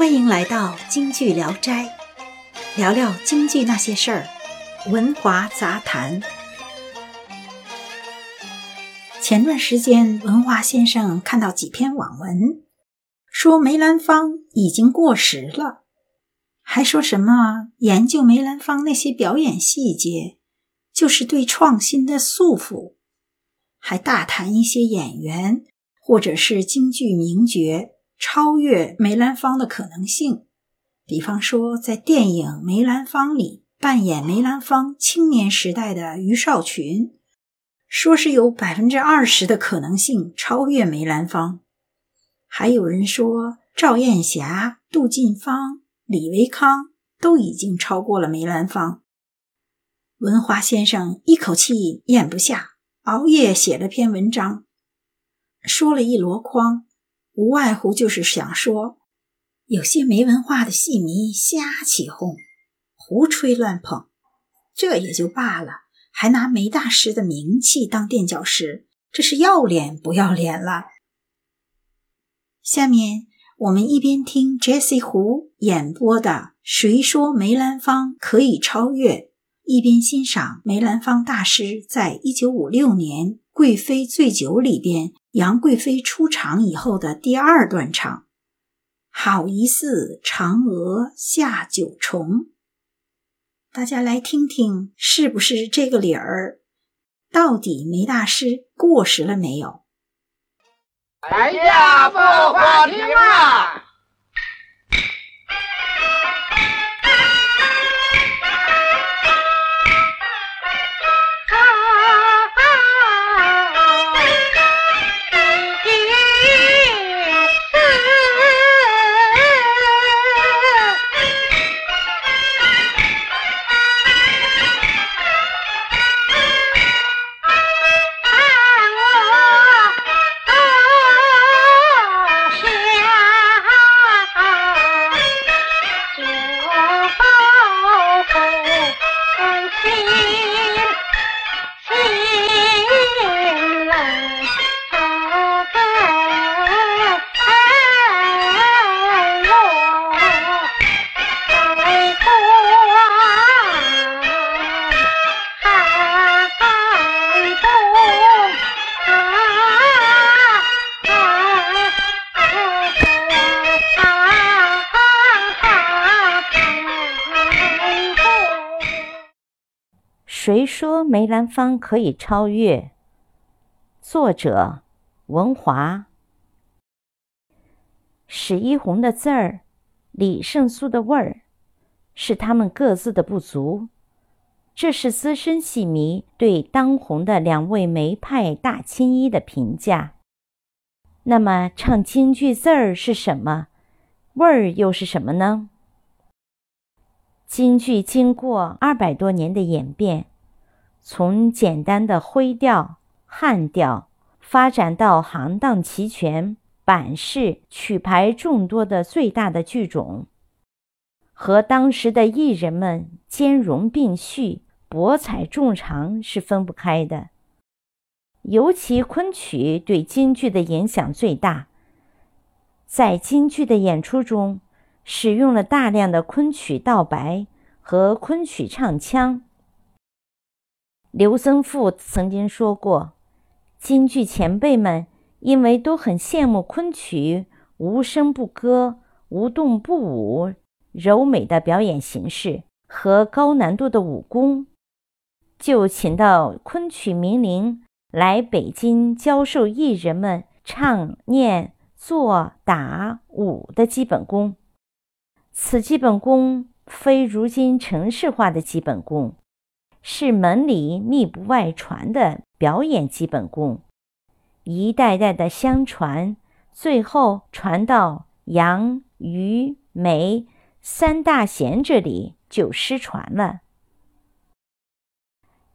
欢迎来到京剧聊斋，聊聊京剧那些事儿，文华杂谈。前段时间，文华先生看到几篇网文，说梅兰芳已经过时了，还说什么研究梅兰芳那些表演细节就是对创新的束缚，还大谈一些演员或者是京剧名角。超越梅兰芳的可能性，比方说在电影《梅兰芳》里扮演梅兰芳青年时代的余少群，说是有百分之二十的可能性超越梅兰芳。还有人说赵艳霞、杜近芳、李维康都已经超过了梅兰芳。文华先生一口气咽不下，熬夜写了篇文章，说了一箩筐。无外乎就是想说，有些没文化的戏迷瞎起哄、胡吹乱捧，这也就罢了，还拿梅大师的名气当垫脚石，这是要脸不要脸了。下面我们一边听 Jessie 胡演播的《谁说梅兰芳可以超越》，一边欣赏梅兰芳大师在一九五六年《贵妃醉酒》里边。杨贵妃出场以后的第二段唱，好一似嫦娥下九重。大家来听听，是不是这个理儿？到底梅大师过时了没有？哎呀，不好听啊！谁说梅兰芳可以超越？作者文华。史一红的字儿，李胜素的味儿，是他们各自的不足。这是资深戏迷对当红的两位梅派大青衣的评价。那么，唱京剧字儿是什么？味儿又是什么呢？京剧经过二百多年的演变。从简单的徽调、汉调发展到行当齐全、板式曲牌众多的最大的剧种，和当时的艺人们兼容并蓄、博采众长是分不开的。尤其昆曲对京剧的影响最大，在京剧的演出中，使用了大量的昆曲道白和昆曲唱腔。刘僧富曾经说过：“京剧前辈们因为都很羡慕昆曲无声不歌、无动不舞、柔美的表演形式和高难度的武功，就请到昆曲名伶来北京教授艺人们唱、念、做、打、舞的基本功。此基本功非如今城市化的基本功。”是门里密不外传的表演基本功，一代代的相传，最后传到杨、于、梅三大贤这里就失传了。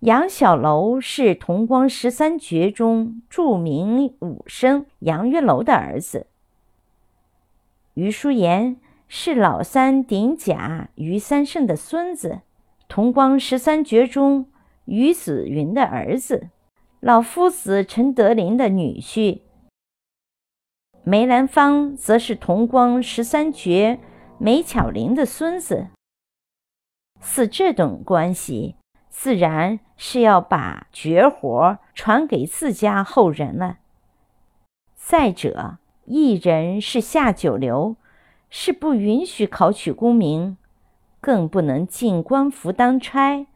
杨小楼是同光十三绝中著名武生杨玉楼的儿子，于淑妍是老三顶甲于三胜的孙子。同光十三绝中，于子云的儿子，老夫子陈德林的女婿。梅兰芳则是同光十三绝梅巧玲的孙子，似这等关系，自然是要把绝活传给自家后人了。再者，艺人是下九流，是不允许考取功名，更不能进官府当差，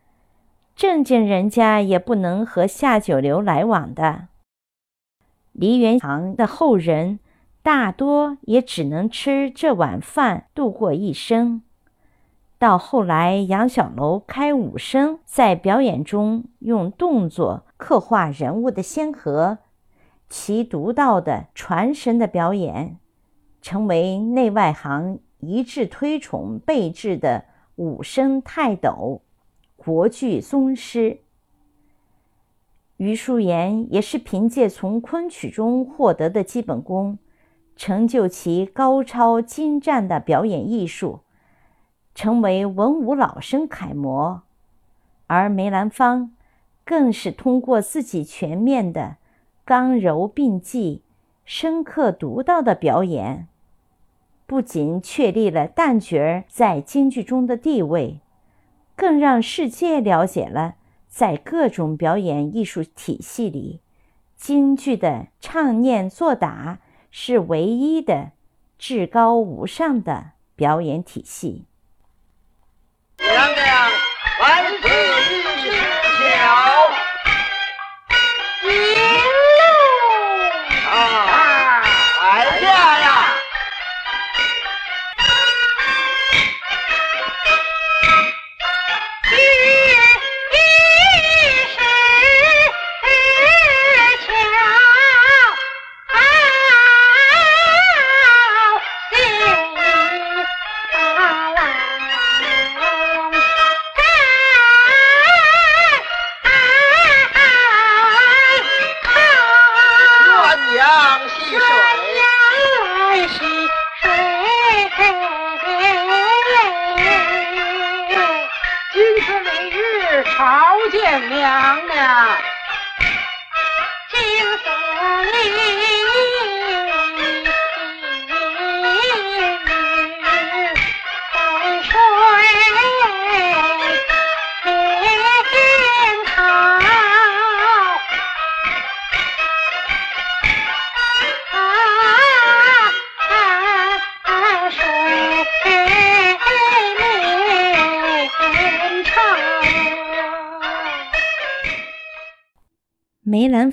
正经人家也不能和下九流来往的。梨园行的后人。大多也只能吃这碗饭度过一生。到后来，杨小楼开武生，在表演中用动作刻画人物的先河，其独到的传神的表演，成为内外行一致推崇备至的武生泰斗、国剧宗师。余叔岩也是凭借从昆曲中获得的基本功。成就其高超精湛的表演艺术，成为文武老生楷模；而梅兰芳更是通过自己全面的刚柔并济、深刻独到的表演，不仅确立了旦角儿在京剧中的地位，更让世界了解了在各种表演艺术体系里，京剧的唱念做打。是唯一的、至高无上的表演体系。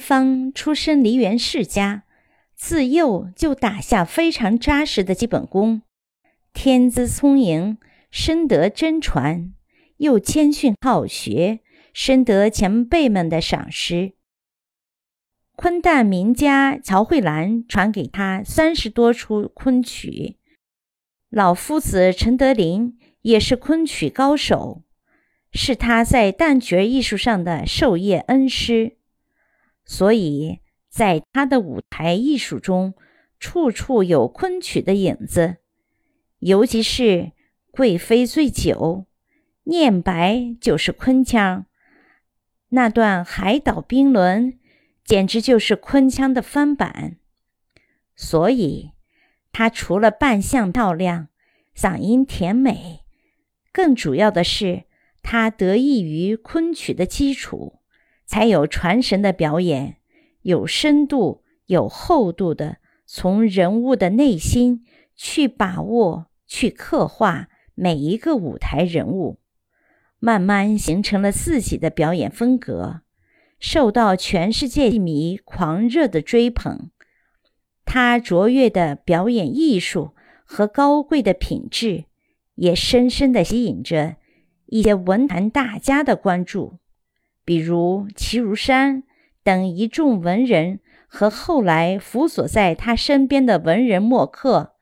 方出身梨园世家，自幼就打下非常扎实的基本功，天资聪颖，深得真传，又谦逊好学，深得前辈们的赏识。昆旦名家乔慧兰传给他三十多出昆曲，老夫子陈德霖也是昆曲高手，是他在旦角艺术上的授业恩师。所以，在他的舞台艺术中，处处有昆曲的影子，尤其是《贵妃醉酒》，念白就是昆腔，那段海岛冰轮，简直就是昆腔的翻版。所以，他除了扮相漂亮、嗓音甜美，更主要的是他得益于昆曲的基础。才有传神的表演，有深度、有厚度的从人物的内心去把握、去刻画每一个舞台人物，慢慢形成了自己的表演风格，受到全世界戏迷狂热的追捧。他卓越的表演艺术和高贵的品质，也深深地吸引着一些文坛大家的关注。比如齐如山等一众文人和后来辅佐在他身边的文人墨客，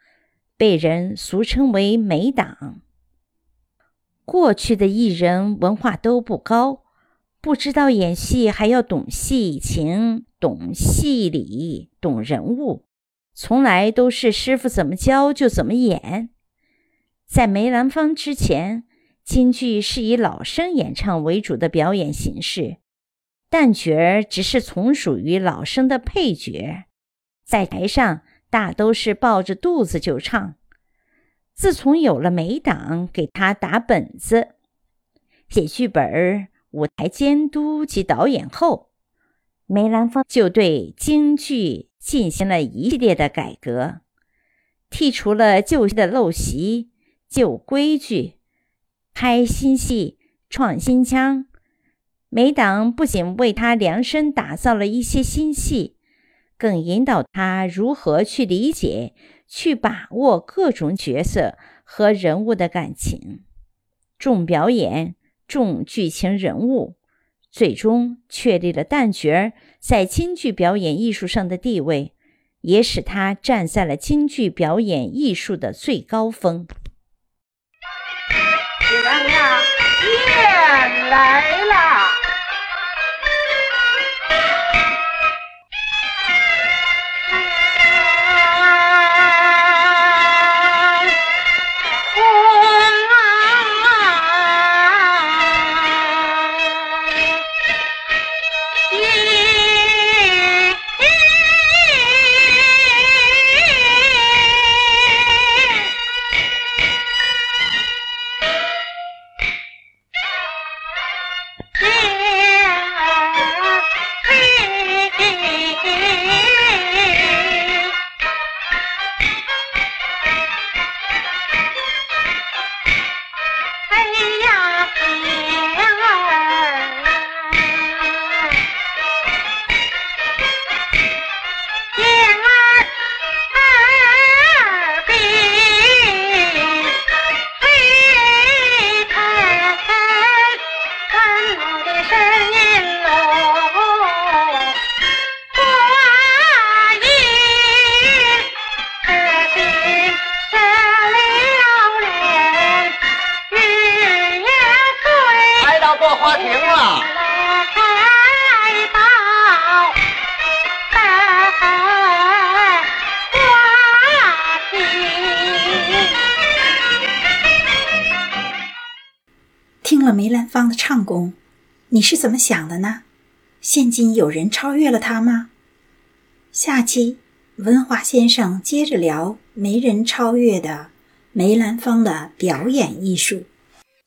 被人俗称为“美党”。过去的艺人文化都不高，不知道演戏还要懂戏情、懂戏理、懂人物，从来都是师傅怎么教就怎么演。在梅兰芳之前。京剧是以老生演唱为主的表演形式，旦角儿只是从属于老生的配角，在台上大都是抱着肚子就唱。自从有了梅党给他打本子、写剧本、舞台监督及导演后，梅兰芳就对京剧进行了一系列的改革，剔除了旧的陋习、旧规矩，拍新戏、创新腔。梅党不仅为他量身打造了一些新戏，更引导他如何去理解。去把握各种角色和人物的感情，重表演，重剧情人物，最终确立了旦角在京剧表演艺术上的地位，也使他站在了京剧表演艺术的最高峰。娘娘，宴来啦！花亭啊听了梅兰芳的唱功，你是怎么想的呢？现今有人超越了他吗？下期文华先生接着聊没人超越的梅兰芳的表演艺术。